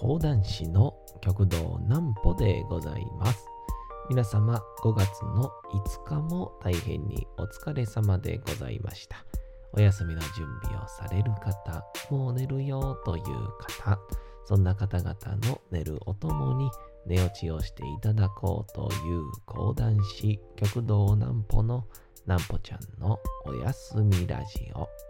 講談師の極道南歩でございます。皆様5月の5日も大変にお疲れ様でございました。お休みの準備をされる方、もう寝るよという方、そんな方々の寝るおともに寝落ちをしていただこうという講談師極道南歩の南歩ちゃんのおやすみラジオ。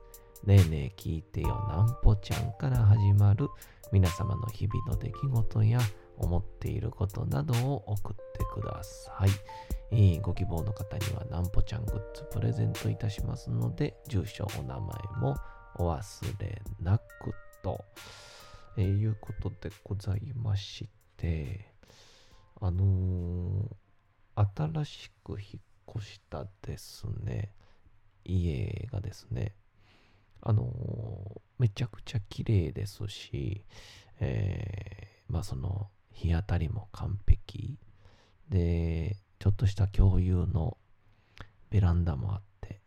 ねえねえ聞いてよなんぽちゃんから始まる皆様の日々の出来事や思っていることなどを送ってください。えーご希望の方にはなんぽちゃんグッズプレゼントいたしますので、住所、お名前もお忘れなくと、えーいうことでございまして、あのー新しく引っ越したですね、家がですね、あのめちゃくちゃ綺麗ですし、えーまあその日当たりも完璧。で、ちょっとした共有のベランダもあって、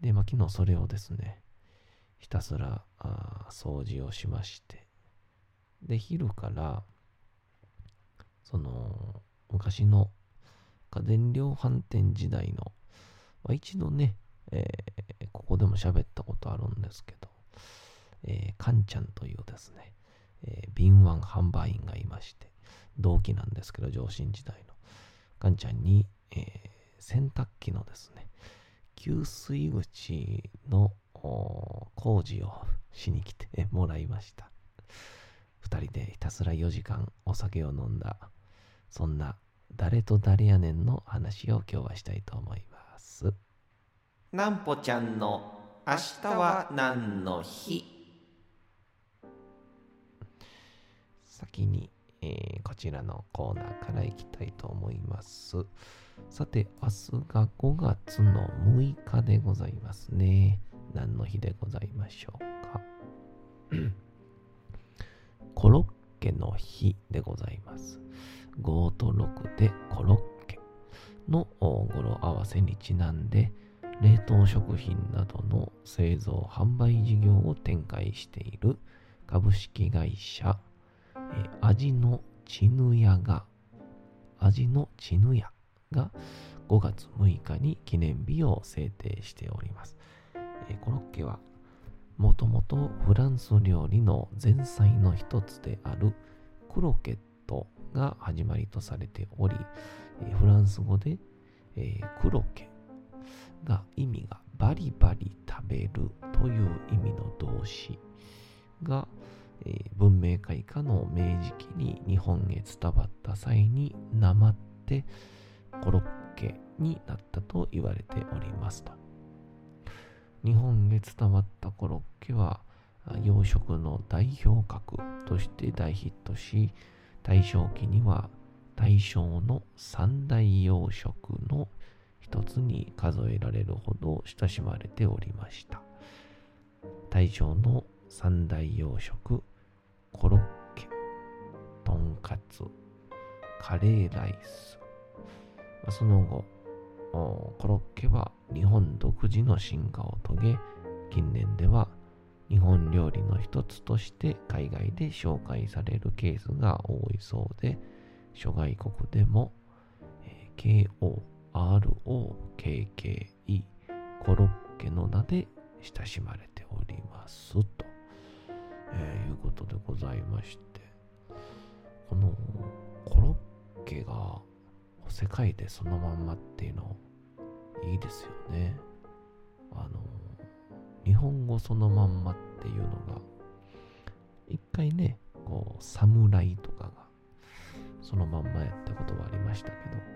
で、まあ昨日それをですね、ひたすら掃除をしまして、で、昼から、その昔の家電量販店時代の、まあ、一度ね、えーここでも喋ったことあるんですけど、えー、カンちゃんというですね、えー敏腕販売員がいまして、同期なんですけど、上新時代の。カンちゃんに、えー洗濯機のですね、給水口の工事をしに来て もらいました。二人でひたすら4時間お酒を飲んだ、そんな誰と誰やねんの話を今日はしたいと思います。なんぽちゃんの明日は何の日？先に、えーこちらのコーナーからいきたいと思います。さて、明日が5月の6日でございますね。何の日でございましょうか？コロッケの日でございます。5と6でコロッケのお語呂合わせにちなんで、冷凍食品などの製造販売事業を展開している株式会社え味のちぬやが、味のちぬやが5月6日に記念日を制定しております。えコロッケはもともとフランス料理の前菜の一つであるクロケットが始まりとされており、フランス語で、えークロケが意味がバリバリ食べるという意味の動詞が、えー文明開化の明治期に日本へ伝わった際になまってコロッケになったと言われておりますと。日本へ伝わったコロッケは洋食の代表格として大ヒットし大正期には大正の三大洋食の一つに数えられるほど親しまれておりました。大正の三大洋食、コロッケ、とんかつ、カレーライス。その後、コロッケは日本独自の進化を遂げ、近年では日本料理の一つとして海外で紹介されるケースが多いそうで、諸外国でも、えー ROKKE コロッケの名で親しまれておりますと、えーいうことでございまして。このコロッケが世界でそのまんまっていうのいいですよね。あの日本語そのまんまっていうのが一回ねこう侍とかがそのまんまやったことはありましたけど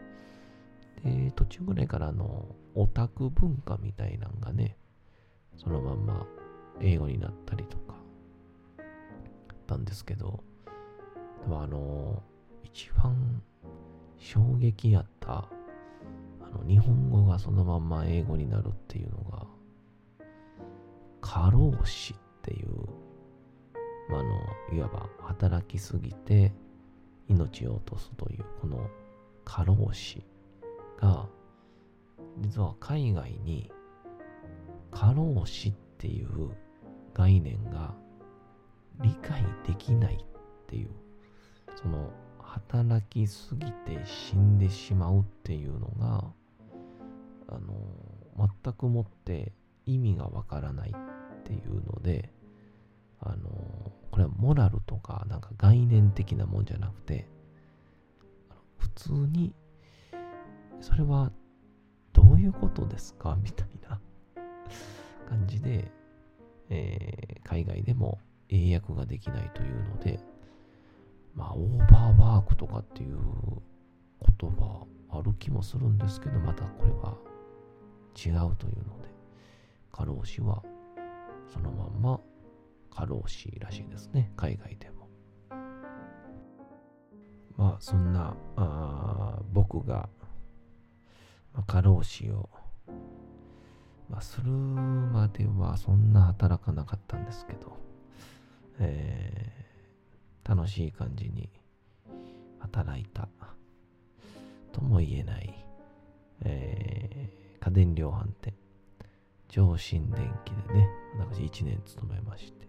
で途中ぐらいからあのオタク文化みたいなんがねそのまんま英語になったりとかったんですけど、でもあの、一番衝撃やった、あの、日本語がそのまんま英語になるっていうのが、過労死っていう、ま、あの、いわば働きすぎて命を落とすという、この過労死が、実は海外に過労死っていう概念が理解できないっていう、その働きすぎて死んでしまうっていうのが、あの、全くもって意味がわからないっていうので、あの、これはモラルとかなんか概念的なもんじゃなくて、普通に、それはどういうことですか？みたいな感じで、えー海外でも英訳ができないというので、まあ、オーバーワークとかっていう言葉ある気もするんですけど、またこれは違うというので、過労死はそのまんま過労死らしいですね、海外でも。まあ、そんなあ僕が、過労死を、まあ、するまではそんな働かなかったんですけど、えー楽しい感じに働いた。とも言えない、えー家電量販店。上新電機でね。私1年勤めまして、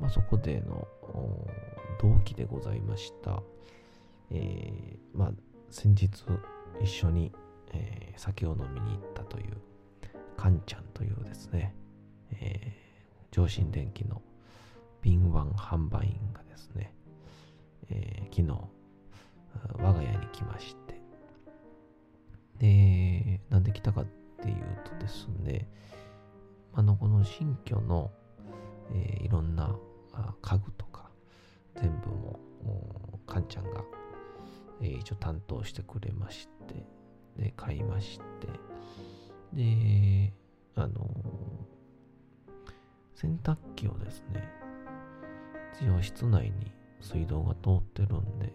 まあ、そこでの同期でございました、えーまあ、先日一緒に、えー酒を飲みに行ったというカンちゃんというですね、えー上新電機の敏腕販売員がですね、えー昨日、我が家に来まして、で、なんで来たかっていうとですね、あの、この新居の、えーいろんな家具とか、全部も、おかんちゃんが、えー一応担当してくれまして、で、買いまして、で、あの洗濯機をですね、一応室内に水道が通ってるんで、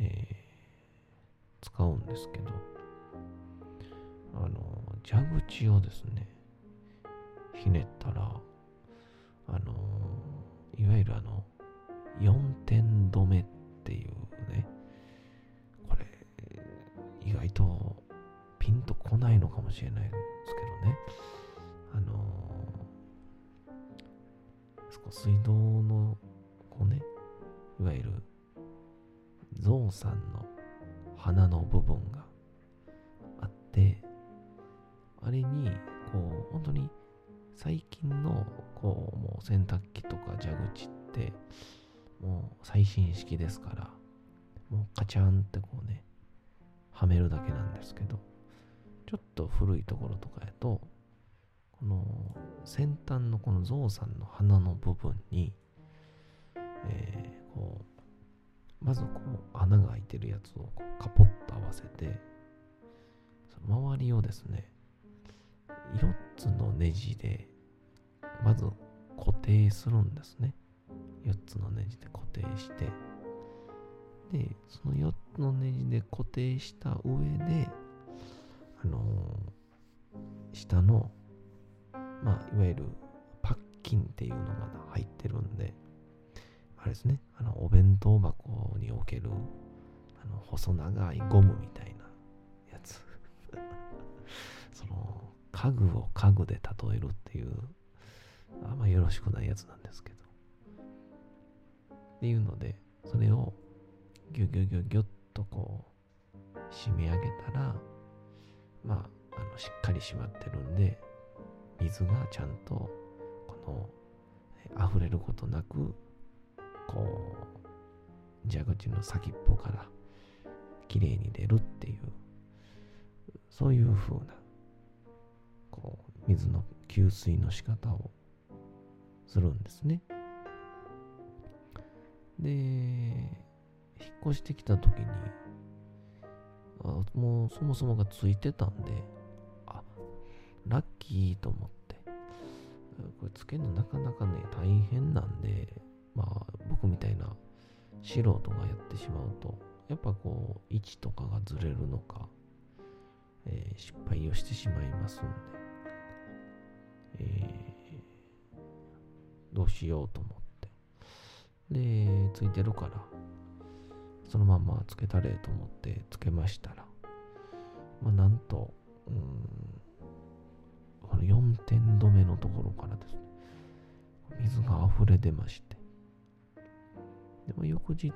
えー使うんですけど、あの、蛇口をですね、ひねったら、あの、いわゆるあの、4点止めっていうね、意外とピンとこないのかもしれないんですけどね、あのそこ水道の、こうね、いわゆる、ゾウさんの鼻の部分があって、あれに、こう、本当に最近の、こう、もう洗濯機とか蛇口って、もう最新式ですから、もうカチャンってこうね、はめるだけなんですけど、ちょっと古いところとかやと、この先端のこのゾウさんの鼻の部分に、えーこう、まずこう穴が開いてるやつをこうカポッと合わせて、その周りをですね、4つのネジで、まず固定するんですね。4つのネジで固定して、で、その4つのネジで固定した上で、あのー下の、まあ、いわゆるパッキンっていうのが入ってるんで、あれですね、あの、お弁当箱に置ける、あの、細長いゴムみたいなやつ。その、家具を家具で例えるっていう、あんまよろしくないやつなんですけど。っていうので、それをギュギュギュギュッとこう、締め上げたら、まあ、あのしっかり締まってるんで、水がちゃんと、この、溢れることなく、こう、蛇口の先っぽから、綺麗に出るっていう、そういう風な、こう、水の給水の仕方をするんですね。で、越してきた時に、あもうそもそもがついてたんで、あ、ラッキーと思って、これつけるのなかなかね、大変なんで、まあ僕みたいな素人がやってしまうと、やっぱこう、位置とかがずれるのか、えー失敗をしてしまいますんで、えーどうしようと思って。で、ついてるから、そのままつけたれと思ってつけましたら、まあ、なんと、うん、この4点止めのところからですね、水が溢れ出まして、でも翌日、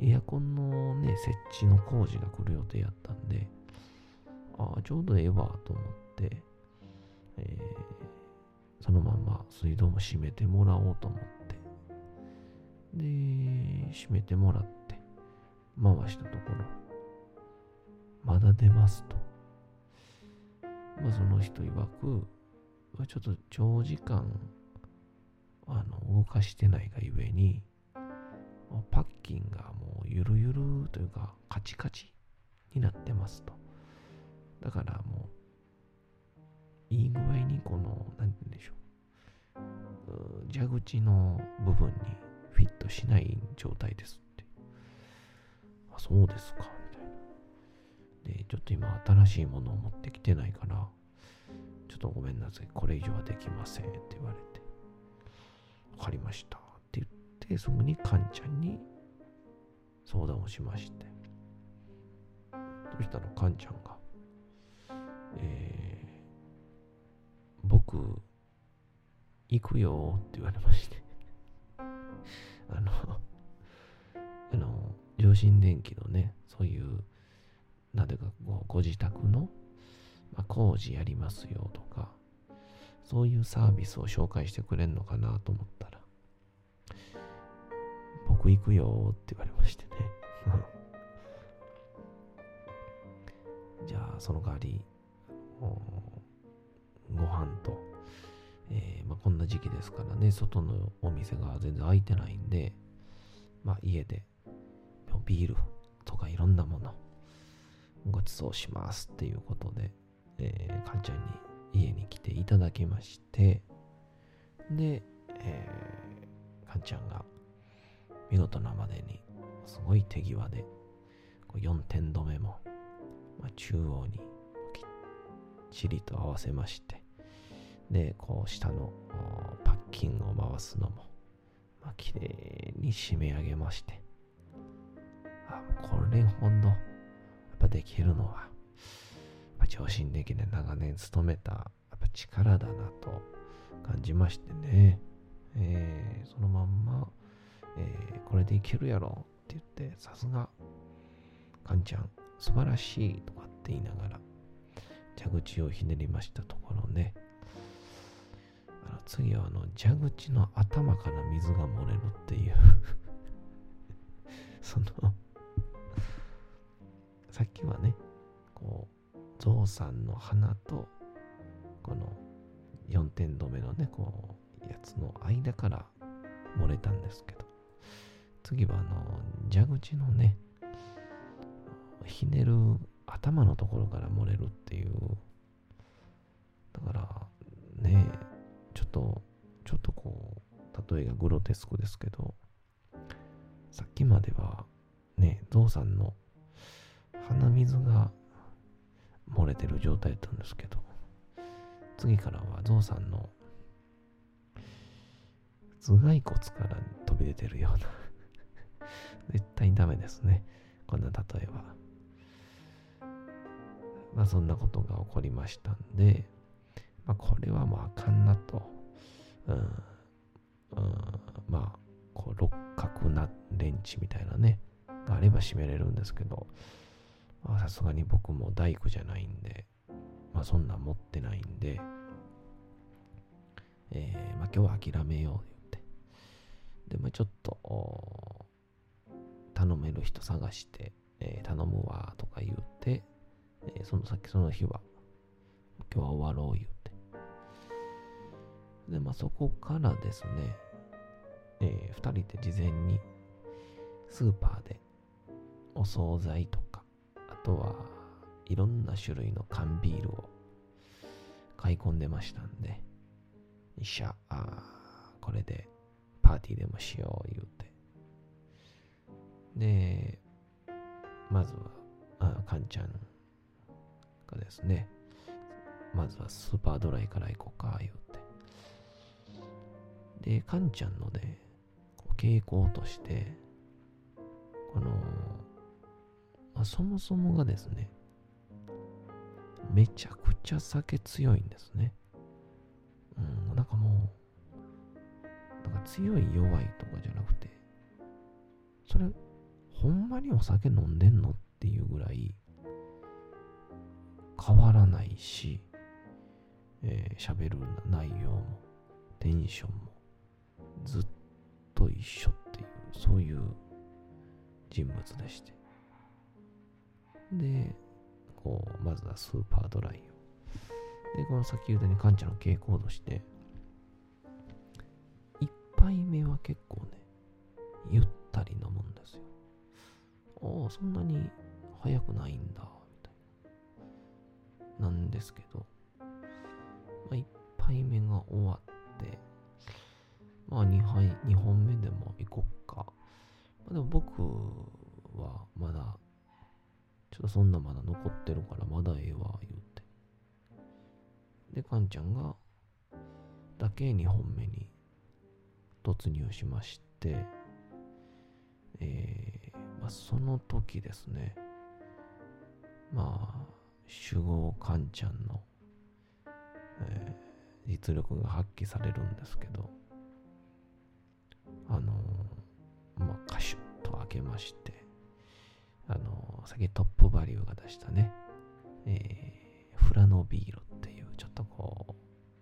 エアコンのね、設置の工事が来る予定やったんで、ああ、ちょうどええわと思って、えーそのまま水道も閉めてもらおうと思って、で、閉めてもらって、回したところ、まだ出ますと。まあ、その人曰く、ちょっと長時間、あの、動かしてないがゆえに、パッキンがもうゆるゆるというか、カチカチになってますと。だからもう、いい具合にこの、なんて言うんでしょう。蛇口の部分にフィットしない状態ですって。あ、そうですか、みたいな。で、ちょっと今新しいものを持ってきてないから、ちょっとごめんなさい、これ以上はできませんって言われて、わかりましたって言って、すぐにカンちゃんに相談をしまして、そしたらカンちゃんが、えー、僕、行くよって言われまして、あの、あの、上新電機のね、そういう、なんていうか、ごご自宅の、まあ、工事やりますよとか、そういうサービスを紹介してくれんのかなと思ったら、僕行くよって言われましてね。じゃあ、その代わり、ご飯と、えーまあ、こんな時期ですからね、外のお店が全然開いてないんで、まあ、家でビールとかいろんなものご馳走しますっていうことで、えー、かんちゃんに家に来ていただきまして、で、えー、かんちゃんが見事なまでにすごい手際で4点止めも、まあ、中央にきっちりと合わせましてでこう下のパッキングを回すのも、まあ、綺麗に締め上げまして。あこれほどやっぱできるのはやっぱ上心的で長年勤めたやっぱ力だなと感じましてね、えーそのまんま、えーこれでいけるやろって言ってさすがかんちゃん素晴らしいとかって言いながら蛇口をひねりましたところね。あの次はあの蛇口の頭から水が漏れるっていう。そのさっきはねこうゾウさんの鼻とこの4点止めのねこうやつの間から漏れたんですけど。次はあの蛇口のねひねる頭のところから漏れるっていう。だからねえちょっとちょっとこう例えがグロテスクですけどさっきまではねゾウさんの鼻水が漏れてる状態だったんですけど次からはゾウさんの頭蓋骨から飛び出てるような 絶対ダメですね。こんな例えは。まあそんなことが起こりましたんで、まあこれはもうあかんなと。うん。うん、まあ、こう六角なレンチみたいなね、があれば締めれるんですけど、さすがに僕も大工じゃないんで、まあそんなん持ってないんで、えーまあ今日は諦めようって。で、まあちょっと、頼める人探して、えー頼むわとか言って、えーそのさっきその日は、今日は終わろう言って。で、まあそこからですね、えー二人で事前にスーパーでお惣菜とか、あとはいろんな種類の缶ビールを買い込んでましたんで、よっしゃ、あこれでパーティーでもしよう言うて。で、まずは、あカンちゃんがですね、まずはスーパードライから行こうか言う。で、カンちゃんのね、傾向として、この、まあ、そもそもがですね、めちゃくちゃ酒強いんですね。うん、なんかもう、なんか強い弱いとかじゃなくて、それ、ほんまにお酒飲んでんのっていうぐらい、変わらないし、えー、喋る内容も、テンションも、ずっと一緒っていう、そういう人物でして。で、こう、まずはスーパードライを。で、この先言うとね、カンちゃんの傾向として、一杯目は結構ね、ゆったり飲むんですよ。ああ、そんなに早くないんだ、みたいな。なんですけど、まあ、一杯目が終わって、まあ2杯、2本目でも行こっか。まあ、でも僕はまだちょっとそんなまだ残ってるからまだええわ、言うて。で、カンちゃんが、だけ2本目に突入しまして、えー、まあ、その時ですね、まあ、守護カンちゃんの、えー、実力が発揮されるんですけど、あのー、まあ、カシュッと開けまして、あの、先トップバリューが出したね、えー、フラノビールっていう、ちょっとこ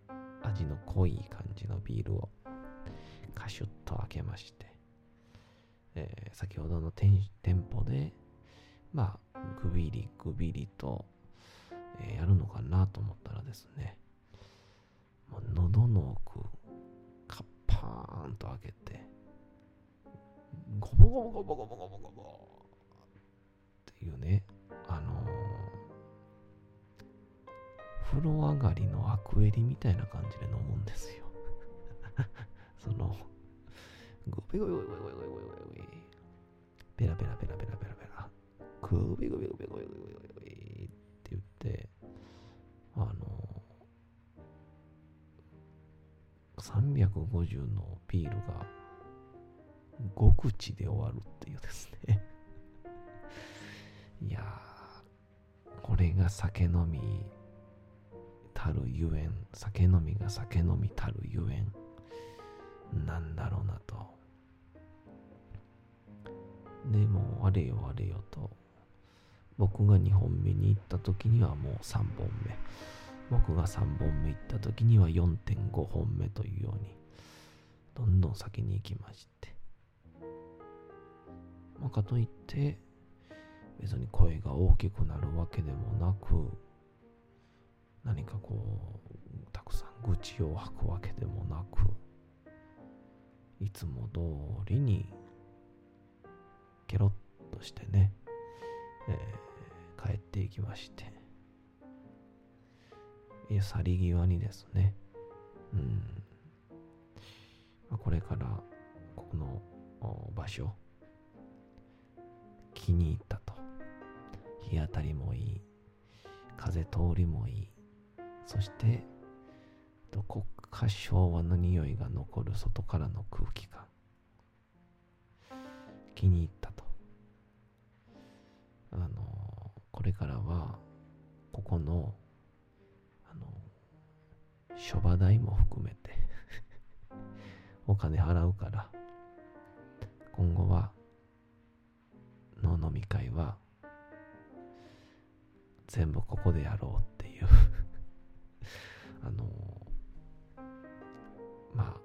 う、味の濃い感じのビールをカシュッと開けまして、えー、先ほどの店舗で、まあ、グビリグビリと、えー、やるのかなと思ったらですね、もう喉の奥、パーンと開けて、ゴボゴボゴボゴボゴボゴボいうね、あのー、風呂上がりのアクエリみたいな感じで飲むんですよ。その、グビグビグビグビグビグビペラペラペラペラペラペラ、グビグビグビグビグビグビって言って、350のビールが5口で終わるっていうですね いやこれが酒飲みたるゆえん、酒飲みが酒飲みたるゆえん、なんだろうなと。でも、あれよあれよと、僕が2本目に行った時にはもう3本目。僕が3本目行った時には4.5本目というように、どんどん先に行きまして。まあ、かといって、別に声が大きくなるわけでもなく何かこうたくさん愚痴を吐くわけでもなくいつも通りにケロッとしてね、えー、帰っていきまして去り際にですね。うん。これからここの場所気に入ったと。日当たりもいい。風通りもいい。そしてどこか昭和の匂いが残る外からの空気感。気に入ったと。あのこれからはここの諸場代も含めて お金払うから今後はの飲み会は全部ここでやろうっていう。あのまあ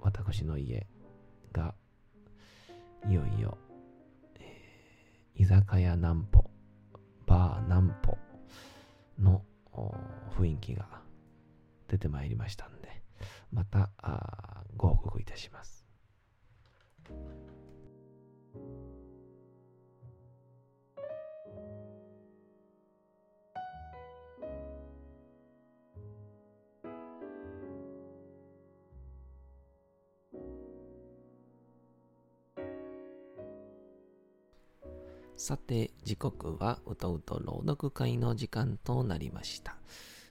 私の家がいよいよ、えー、居酒屋南歩バー南歩の雰囲気が出てまいりましたんで、またあご報告いたします。さて時刻はうとうと朗読会の時間となりました。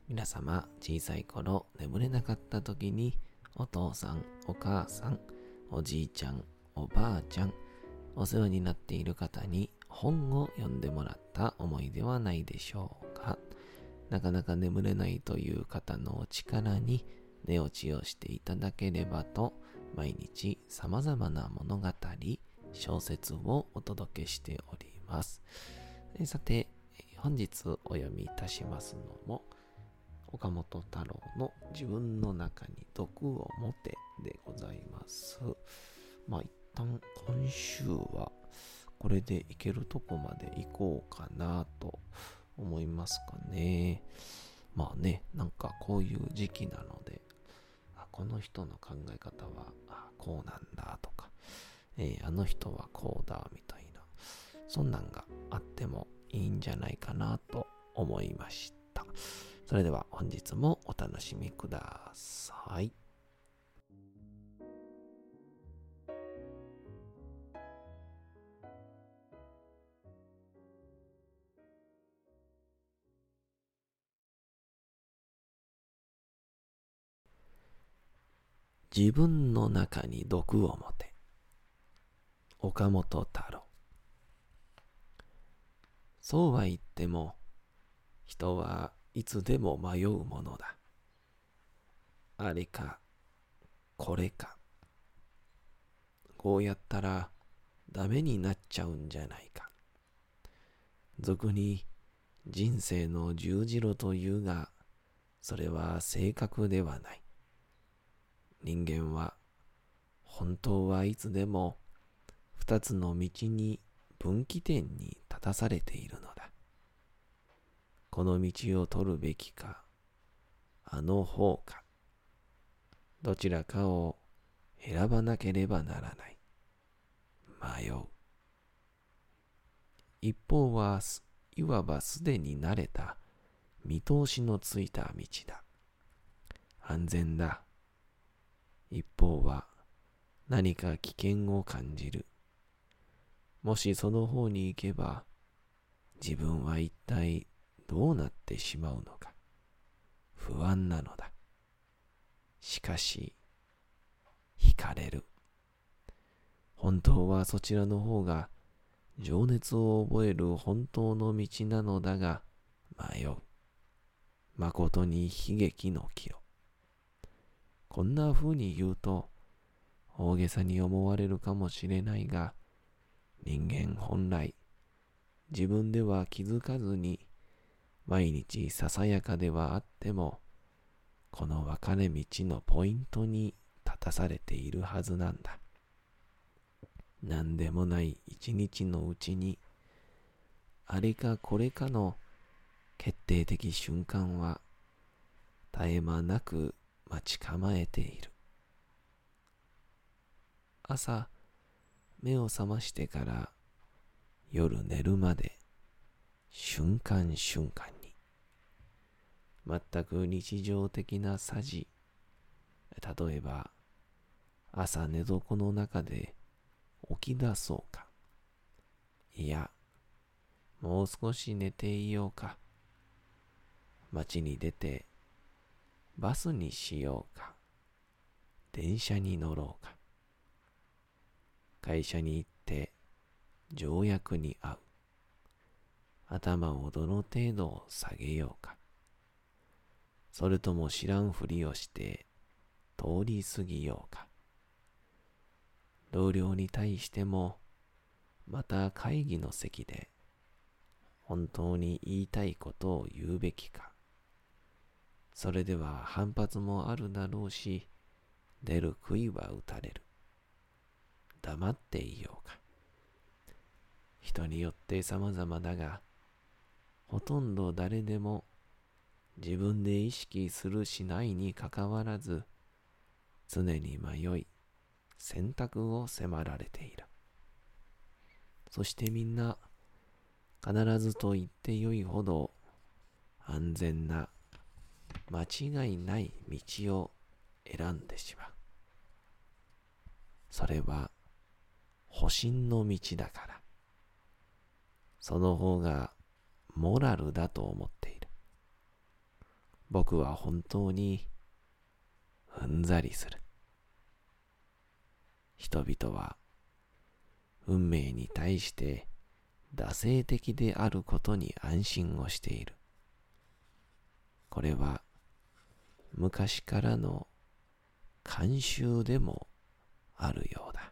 皆様、小さい頃眠れなかった時に、お父さん、お母さん、おじいちゃん、おばあちゃん、お世話になっている方に本を読んでもらった思いではないでしょうか。なかなか眠れないという方のお力に寝落ちをしていただければと、毎日様々な物語、小説をお届けしております。さて、本日お読みいたしますのも、岡本太郎の自分の中に毒を持てでございます。まあ一旦今週はこれでいけるとこまで行こうかなと思いますかね。まあね、なんかこういう時期なので、この人の考え方はこうなんだとか、えー、あの人はこうだみたいな、そんなんがあってもいいんじゃないかなと思いました。それでは本日もお楽しみください。自分の中に毒を持て。岡本太郎。そうは言っても、人はいつでも迷うものだ。あれか、これか。こうやったらダメになっちゃうんじゃないか。俗に人生の十字路というが、それは正確ではない。人間は本当はいつでも二つの道に分岐点に立たされているのだ。この道を取るべきか、あの方か、どちらかを選ばなければならない。迷う。一方は、いわばすでに慣れた見通しのついた道だ。安全だ。一方は何か危険を感じる。もしその方に行けば、自分は一体どうなってしまうのか、不安なのだ。しかし、惹かれる。本当はそちらの方が情熱を覚える本当の道なのだが、迷う。誠に悲劇の岐路。こんな風に言うと、大げさに思われるかもしれないが、人間本来、自分では気づかずに、毎日ささやかではあっても、この分かれ道のポイントに立たされているはずなんだ。何でもない一日のうちに、あれかこれかの決定的瞬間は、絶え間なく待ち構えている。朝、目を覚ましてから夜寝るまで瞬間瞬間に全く日常的なさじ。例えば朝寝床の中で起き出そうか。いやもう少し寝ていようか。街に出てバスにしようか。電車に乗ろうか。会社に行って条約に合う。頭をどの程度下げようか。それとも知らんふりをして通り過ぎようか。同僚に対してもまた会議の席で本当に言いたいことを言うべきか。それでは反発もあるだろうし、出る杭は打たれる。黙っていようか。人によって様々だが、ほとんど誰でも自分で意識するしないにかかわらず、常に迷い、選択を迫られている。そしてみんな、必ずと言ってよいほど安全な間違いない道を選んでしまう。それは保身の道だから。その方がモラルだと思って。僕は本当にうんざりする。人々は運命に対して惰性的であることに安心をしている。これは昔からの慣習でもあるようだ。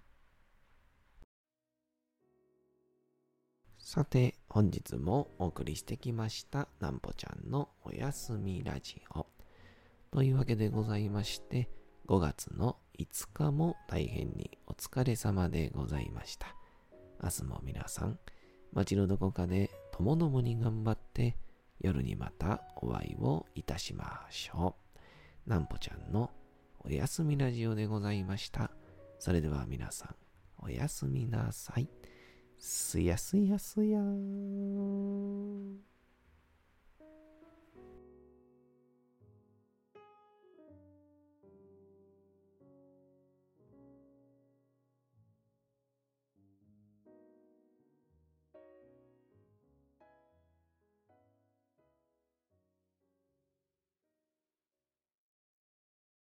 さて、本日もお送りしてきました、なんぽちゃんのおやすみラジオ。というわけでございまして、5月の5日も大変にお疲れ様でございました。明日も皆さん、街のどこかでともどもに頑張って、夜にまたお会いをいたしましょう。なんぽちゃんのおやすみラジオでございました。それでは皆さん、おやすみなさい。すやすやすやー。